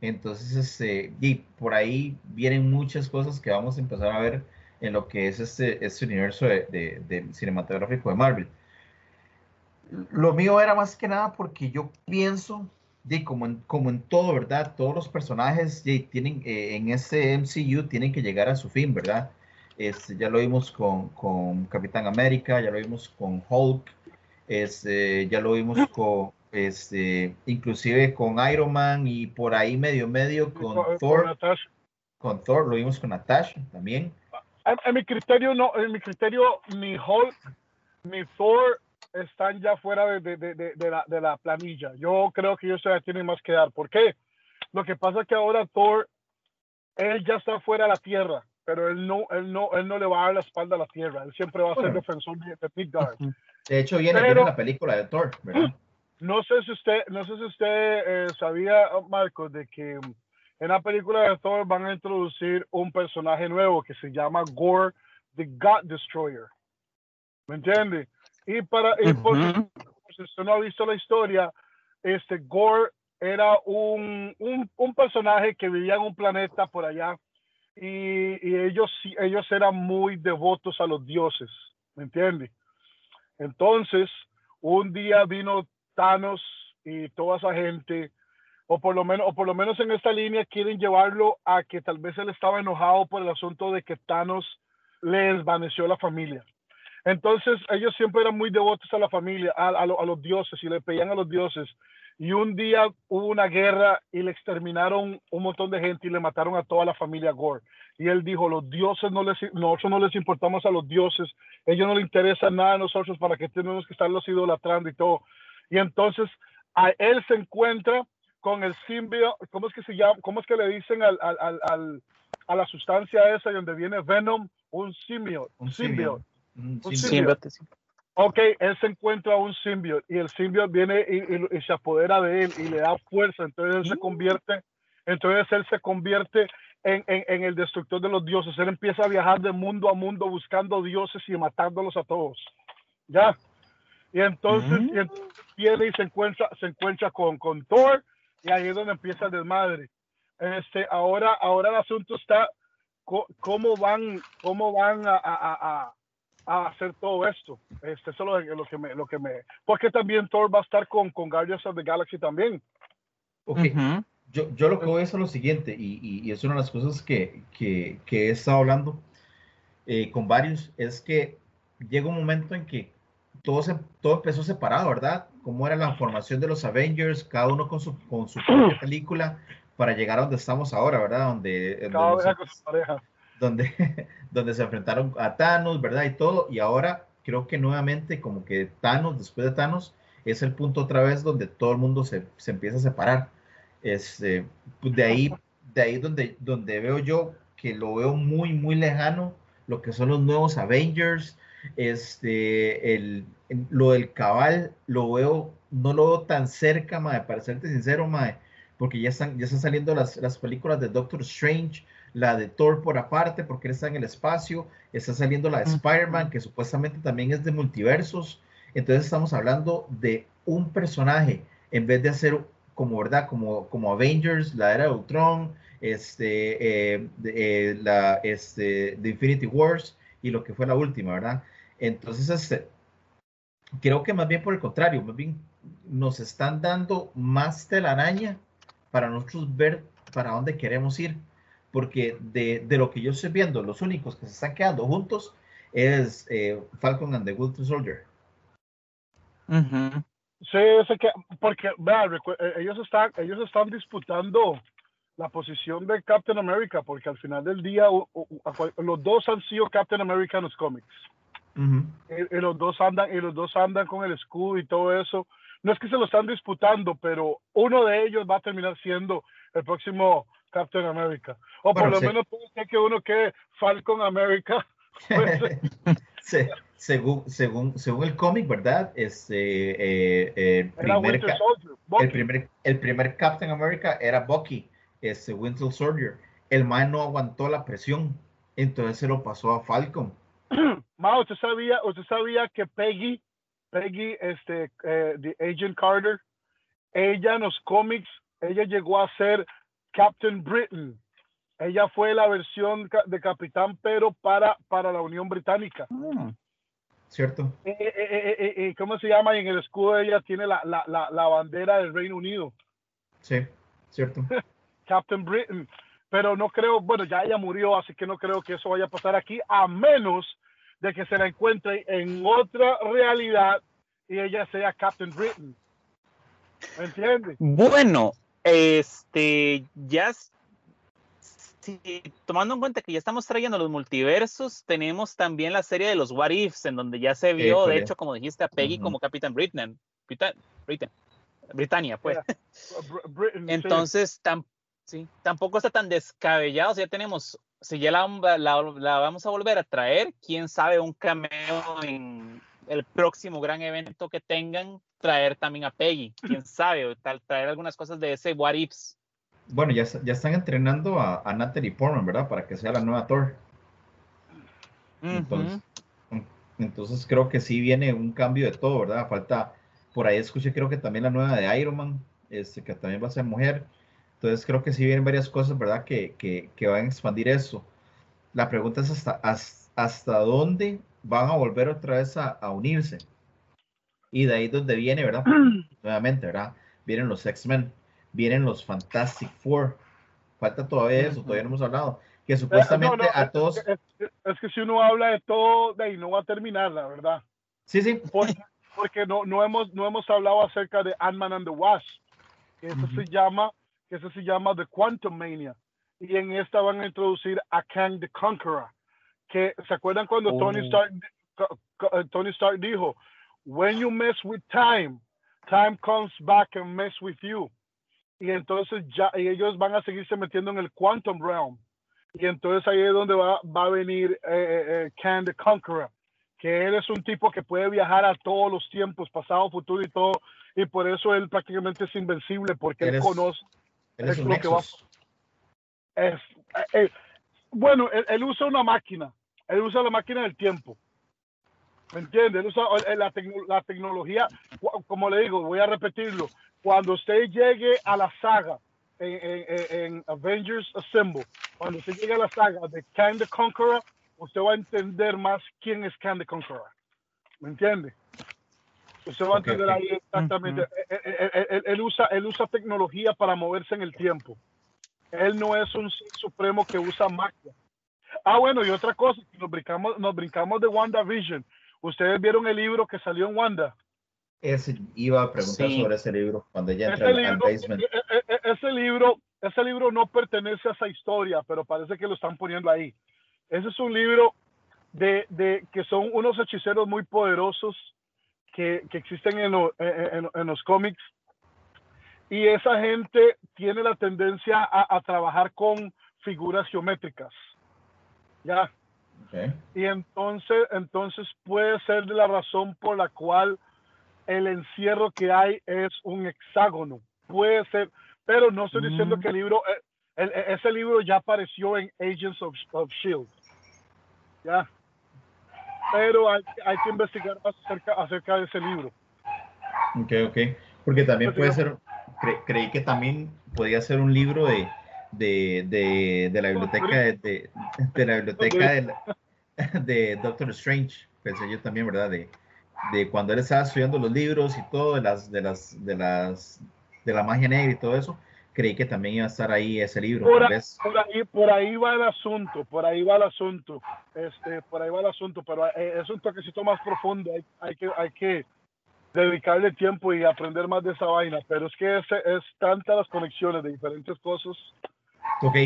Entonces, este, y por ahí vienen muchas cosas que vamos a empezar a ver en lo que es este, este universo de, de- de cinematográfico de Marvel. Lo mío era más que nada porque yo pienso, de como en, como en todo, ¿verdad? Todos los personajes de, tienen, eh, en este MCU tienen que llegar a su fin, ¿verdad? Este, ya lo vimos con, con Capitán América, ya lo vimos con Hulk, este, ya lo vimos con, este, inclusive con Iron Man y por ahí medio medio con Con- Thor, con Thor, lo vimos con Natasha también. En, en mi criterio, no, en mi criterio, ni Hulk ni Thor están ya fuera de, de- de- de- de la, de la planilla. Yo creo que ellos todavía tienen más que dar. ¿Por qué? Lo que pasa es que ahora Thor, él ya está fuera de la Tierra, pero él no, él no, él no le va a dar la espalda a la Tierra. Él siempre va a ser defensor de, Midgard. De hecho, viene, Pero- viene la película de Thor, ¿verdad? No sé si usted, no sé si usted eh, sabía, Marcos, de que en la película de Thor van a introducir un personaje nuevo que se llama Gore the God Destroyer. ¿Me entiende? Y para y por- Ujú. si usted no ha visto la historia, este Gore era un, un, un personaje que vivía en un planeta por allá y, y ellos, ellos eran muy devotos a los dioses, ¿me entiende? Entonces, un día vino Thanos y toda esa gente, o por lo menos, o por lo menos en esta línea quieren llevarlo a que tal vez él estaba enojado por el asunto de que Thanos le desvaneció la familia. Entonces, ellos siempre eran muy devotos a la familia, a, a lo- a los dioses, y le pedían a los dioses. Y un día hubo una guerra y le exterminaron un montón de gente y le mataron a toda la familia Gore. Y él dijo, los dioses no les, nosotros no les importamos a los dioses, ellos no les interesa nada a nosotros para que tenemos que estarlos idolatrando y todo. Y entonces a él se encuentra con el simbio, ¿cómo es que se llama? ¿Cómo es que le dicen al, al, al, al- a la sustancia esa donde viene Venom? Un simio, Un simbio. simio. Un sí. Ok, él se encuentra un symbiote y el symbiote viene y, y- y se apodera de él y le da fuerza. Entonces él se convierte, entonces él se convierte en, en- en el destructor de los dioses. Él empieza a viajar de mundo a mundo buscando dioses y matándolos a todos. Ya. Y entonces, Mm. y entonces viene y se encuentra, se encuentra con, con Thor y ahí es donde empieza el desmadre. Este, ahora, ahora el asunto está cómo van, cómo van a, a- a- a- hacer todo esto. Este, eso es lo, lo que me, lo que me, porque también Thor va a estar con, con Guardians of the Galaxy también. Ok, Ujú. yo, yo lo que voy a hacer es lo siguiente, y, y- y es una de las cosas que, que- que he estado hablando eh, con varios, es que llega un momento en que todo, se, todo empezó separado, ¿verdad? Cómo era la formación de los Avengers, cada uno con su, con su propia película, para llegar a donde estamos ahora, ¿verdad? Donde, donde Cada nos- vez con su pareja. Donde, donde se enfrentaron a Thanos, ¿verdad? Y todo, y ahora creo que nuevamente como que Thanos, después de Thanos, es el punto otra vez donde todo el mundo se, se empieza a separar. Este, pues de ahí, de ahí donde, donde veo yo que lo veo muy, muy lejano, lo que son los nuevos Avengers, este, el, lo del cabal, lo veo, no lo veo tan cerca, mae, para serte sincero, mae, porque ya están, ya están saliendo las, las películas de Doctor Strange, la de Thor por aparte, porque él está en el espacio, está saliendo la de. Spider-Man, que supuestamente también es de multiversos, entonces estamos hablando de un personaje, en vez de hacer como, ¿verdad? Como, como Avengers, la era de Ultron, este, eh, de, eh, la, este, de Infinity Wars y lo que fue la última, ¿verdad? Entonces, este, creo que más bien por el contrario, más bien nos están dando más telaraña para nosotros ver para dónde queremos ir, porque de, de lo que yo estoy viendo, los únicos que se están quedando juntos es eh, Falcon and the Winter Soldier. Ujú. Sí, sé que, porque vea, recu- eh, ellos están, ellos están disputando la posición de Captain America, porque al final del día a cual- los dos han sido Captain America en los cómics. Y los dos andan y los dos andan con el escudo y todo eso no es que se lo están disputando, pero uno de ellos va a terminar siendo el próximo Captain America. O por lo menos puede ser que uno quede Falcon America. Pues, según, según, según el cómic, ¿verdad? Este, eh, el, primer, el, primer, el primer Captain America era Bucky, este Winter Soldier. El man no aguantó la presión, entonces se lo pasó a Falcon. Ma, ¿usted sabía, usted sabía que Peggy, Peggy, este, eh, de Agent Carter, ella en los cómics, ella llegó a ser Captain Britain. Ella fue la versión de capitán, pero para, para la Unión Británica. Ah, cierto. Eh, eh, eh, ¿Cómo se llama? Y en el escudo de ella tiene la, la, la, la bandera del Reino Unido. Sí, cierto. Captain Britain. Pero no creo, bueno, ya ella murió, así que no creo que eso vaya a pasar aquí, a menos de que se la encuentre en otra realidad y ella sea Captain Britain. ¿Me entiendes? Bueno, este, ya, tomando en cuenta que ya estamos trayendo los multiversos, tenemos también la serie de los What Ifs, en donde ya se vio, de hecho, como dijiste, a Peggy como Capitán Britain, Britain, Britannia, pues. Entonces, sí. tampoco está tan descabellado, ya tenemos, si ya la, la, vamos a volver a traer, quién sabe, un cameo en el próximo gran evento que tengan, traer también a Peggy, quién sabe, tal, traer algunas cosas de ese What Ifs. Bueno, ya, ya están entrenando a, a, Natalie Portman, ¿verdad? Para que sea la nueva Thor. Entonces, entonces creo que sí viene un cambio de todo, ¿verdad? Falta, por ahí escuché creo que también la nueva de Iron Man, este, que también va a ser mujer. Entonces creo que sí vienen varias cosas, ¿verdad? Que, que, que van a expandir eso. La pregunta es hasta, hasta, dónde van a volver otra vez a, a unirse. Y de ahí donde viene, ¿verdad? Nuevamente, ¿verdad? Vienen los X-Men, vienen los Fantastic Four. Falta todavía eso, todavía no hemos hablado. Que supuestamente a todos. Es, que si uno habla de todo, de ahí no va a terminar, la verdad. Sí, sí. Porque, no, no, hemos, no hemos hablado acerca de Ant-Man and the Wasp. Eso se llama, que eso se llama The Quantum Mania. Y en esta van a introducir a Kang the Conqueror. Que, ¿se acuerdan cuando Tony, oh. Stark, Tony Stark dijo, when you mess with time, time comes back and mess with you. Y entonces ya y ellos van a seguirse metiendo en el quantum realm. Y entonces ahí es donde va, va a venir eh, eh, eh Khan the Conqueror, que él es un tipo que puede viajar a todos los tiempos, pasado, futuro y todo. Y por eso él prácticamente es invencible, porque él conoce es lo que va. Es, eh, bueno, él, él usa una máquina, él usa la máquina del tiempo ¿Me entiendes? La, la, tecnología, como le digo, voy a repetirlo. Cuando usted llegue a la saga en, Avengers Assemble, cuando usted llegue a la saga de Kang the Conqueror, usted va a entender más quién es Kang the Conqueror. ¿Me entiende? Va a entender ahí exactamente. él, usa, él usa tecnología para moverse en el tiempo. Él no es un supremo que usa magia. Ah, bueno, y otra cosa, nos brincamos, nos brincamos de WandaVision. ¿Ustedes vieron el libro que salió en Wanda? Ese, iba a preguntar sobre ese libro cuando ella entra ese al basement. E, e, e, ese libro, ese libro no pertenece a esa historia, pero parece que lo están poniendo ahí. Ese es un libro de, de que son unos hechiceros muy poderosos que, que existen en, en, en, los cómics. Y esa gente tiene la tendencia a, a trabajar con figuras geométricas. Ya, y entonces, entonces puede ser la razón por la cual el encierro que hay es un hexágono. Puede ser, pero no estoy diciendo mm. que el libro, eh, e, ese libro ya apareció en Agents of, of Shield. Ya. Pero hay, hay, que investigar más acerca, acerca de ese libro. Ok, ok. Porque también puede ser, creí que también podía ser un libro de, de, de, de la biblioteca de, de, la biblioteca de, de Doctor Strange, pensé yo también, ¿verdad? De, de cuando él estaba estudiando los libros y todo, de las, de las, de las, de la magia negra y todo eso, creí que también iba a estar ahí ese libro. Por, ahí, por ahí, va el asunto, por ahí va el asunto, este, por ahí va el asunto, pero eh, es un toquecito más profundo, hay, hay que, hay que dedicarle tiempo y aprender más de esa vaina, pero es que es, es tantas las conexiones de diferentes cosas. Ok.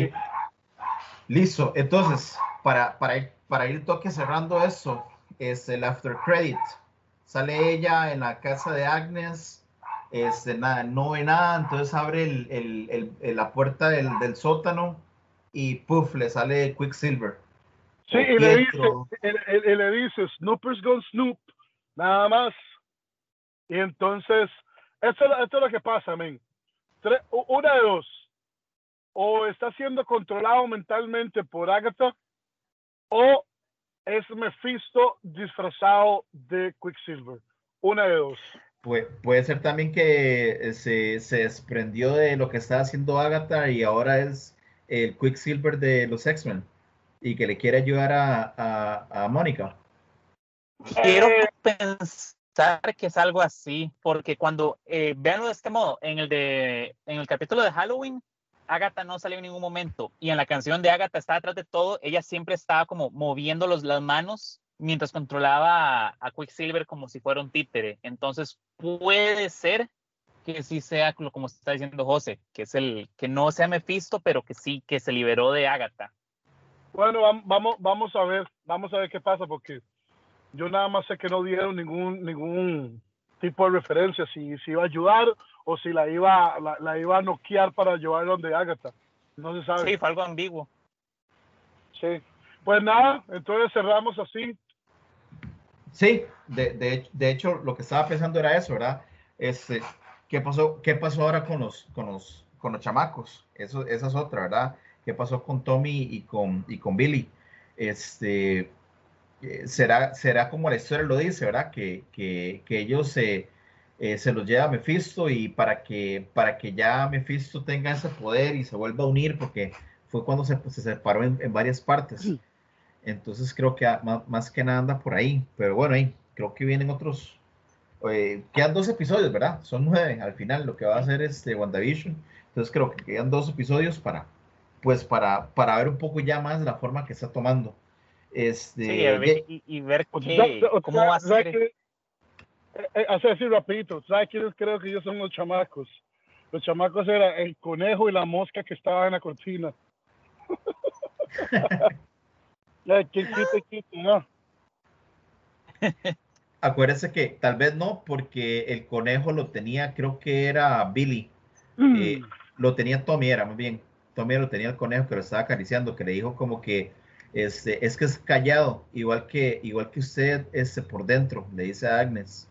Listo, entonces, para, para, para ir toque cerrando eso, es el after credit. Sale ella en la casa de Agnes este, nada, no ve nada, entonces abre el, el, la puerta del, del, sótano y puff, le sale Quicksilver. Sí, y le, dice, y, le dice, Snoopers gone Snoop, nada más. Y entonces, esto, esto es lo que pasa, men. una de dos. O está siendo controlado mentalmente por Agatha, o es Mephisto disfrazado de Quicksilver. Una de dos. Puede ser también que se, se, desprendió de lo que estaba haciendo Agatha y ahora es el Quicksilver de los X-Men y que le quiere ayudar a, a, a Mónica. Quiero eh. pensar que es algo así, porque cuando eh, de este modo, en el de en el capítulo de Halloween, Agatha no salió en ningún momento y en la canción de Agatha está detrás de todo, ella siempre estaba como moviendo los, las manos mientras controlaba a, Quicksilver como si fuera un títere. Entonces puede ser que sí sea como está diciendo José, que es el que no sea Mephisto, pero que sí que se liberó de Agatha. Bueno, vamos, vamos a ver, vamos a ver qué pasa, porque yo nada más sé que no dieron ningún, ningún tipo de referencia, si, si iba a ayudar o si la iba, la, iba a noquear para llevar donde Agatha. No se sabe. Sí, fue algo ambiguo. Sí. Pues nada, entonces cerramos así. Sí, de, de, de hecho lo que estaba pensando era eso, ¿verdad? Este, ¿qué pasó, qué pasó ahora con los, con los, con los chamacos? Eso, esa es otra, ¿verdad? qué pasó con Tommy y con, y con Billy. Este, eh, será, será como la historia lo dice, ¿verdad? Que, que, que ellos se, eh, se los lleva a Mephisto y para que, para que ya Mephisto tenga ese poder y se vuelva a unir, porque fue cuando se, se separó en, en, varias partes. Entonces creo que más, más, que nada anda por ahí. Pero bueno, ahí creo que vienen otros. Eh, quedan dos episodios, ¿verdad? Son nueve al final, lo que va a hacer este WandaVision. Entonces creo que quedan dos episodios para, pues para, para ver un poco ya más la forma que está tomando. Este, sí, y, ver cómo va a ser. Eh, eh, así decir rapidito, ¿sabes quiénes creo que ellos son los chamacos? Los chamacos eran el conejo y la mosca que estaba en la cortina. Acuérdese que tal vez no, porque el conejo lo tenía, creo que era Billy. Mm. Eh, lo tenía Tommy, era muy bien. Tommy lo tenía el conejo que lo estaba acariciando, que le dijo como que este, es que es callado, igual que, igual que usted este, por dentro, le dice a Agnes.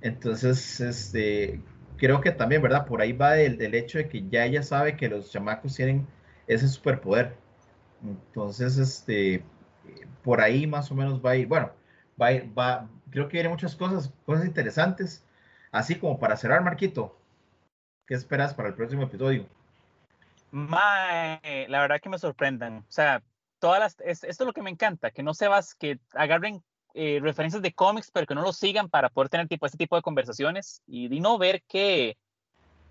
Entonces, este, creo que también, ¿verdad? Por ahí va el, hecho de que ya ella sabe que los chamacos tienen ese superpoder. Entonces, este, por ahí más o menos va a ir, bueno, va, va creo que viene muchas cosas, cosas interesantes. Así como para cerrar, Marquito, ¿qué esperas para el próximo episodio? la verdad que me sorprendan. O sea, todas las, esto es lo que me encanta, que no se vas, que agarren eh, referencias de cómics, pero que no lo sigan para poder tener tipo, este tipo de conversaciones y, y no ver qué,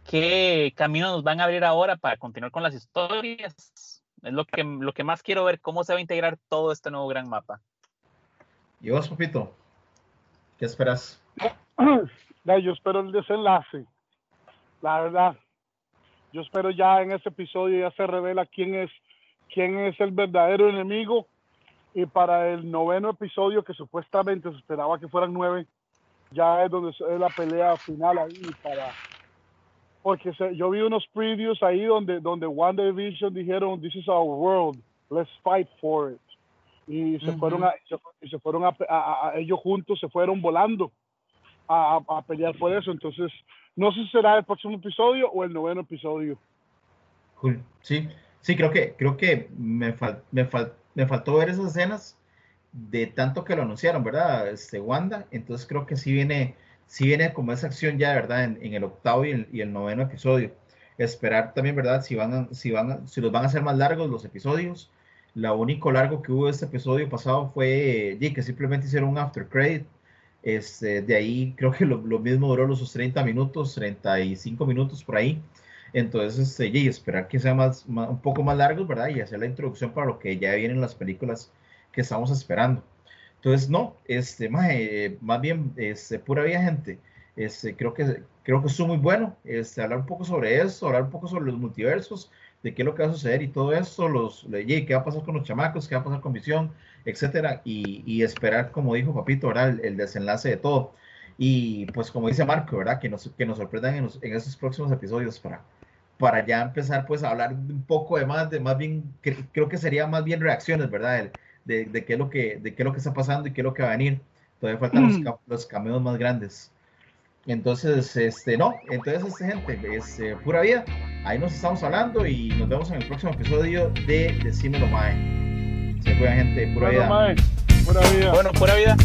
qué camino nos van a abrir ahora para continuar con las historias. Es lo que, lo que más quiero ver, cómo se va a integrar todo este nuevo gran mapa. ¿Y vos, Popito? ¿Qué esperas? Yo espero el desenlace. La verdad, yo espero ya en este episodio ya se revela quién es quién es el verdadero enemigo y para el noveno episodio que supuestamente se esperaba que fueran nueve ya es donde es la pelea final ahí para porque yo vi unos previews ahí donde donde One Division dijeron this is our world let's fight for it. Y se fueron a, se, fueron a, ellos juntos se fueron volando a, a, pelear por eso. Entonces no sé si será el próximo episodio o el noveno episodio. Sí, sí, creo que, creo que me, me, me faltó ver esas escenas de tanto que lo anunciaron, ¿verdad? Este, Wanda, entonces creo que sí viene, sí viene como esa acción ya, ¿verdad? En, el octavo y el, noveno episodio. Esperar también, ¿verdad? Si van, si van, si los van a hacer más largos los episodios. Lo único largo que hubo este episodio pasado fue eh, que simplemente hicieron un after credit este, de ahí creo que lo, mismo duró los 30 minutos, 35 minutos por ahí. Entonces, este, esperar que sea más, un poco más largo, ¿verdad? Y hacer la introducción para lo que ya vienen las películas que estamos esperando. Entonces, no, este, más, más bien, este, pura vida, gente. Este, creo que creo que estuvo muy bueno este, hablar un poco sobre eso, hablar un poco sobre los multiversos, de qué es lo que va a suceder y todo eso, los, qué va a pasar con los chamacos, qué va a pasar con Visión, etcétera, y, esperar, como dijo Papito, ¿verdad? El, desenlace de todo. Y pues como dice Marco, ¿verdad? Que nos, que nos sorprendan en, en esos próximos episodios para, para ya empezar pues a hablar un poco de más, de más bien, creo que sería más bien reacciones, ¿verdad? De, de, qué es lo que, de qué es lo que está pasando y qué es lo que va a venir. Todavía faltan los, los cameos más grandes. Entonces, este, no, entonces, este, gente, es eh, pura vida. Ahí nos estamos hablando y nos vemos en el próximo episodio de Decímelo Mae. Se cuida, gente, pura vida. Pura vida. Bueno, pura vida.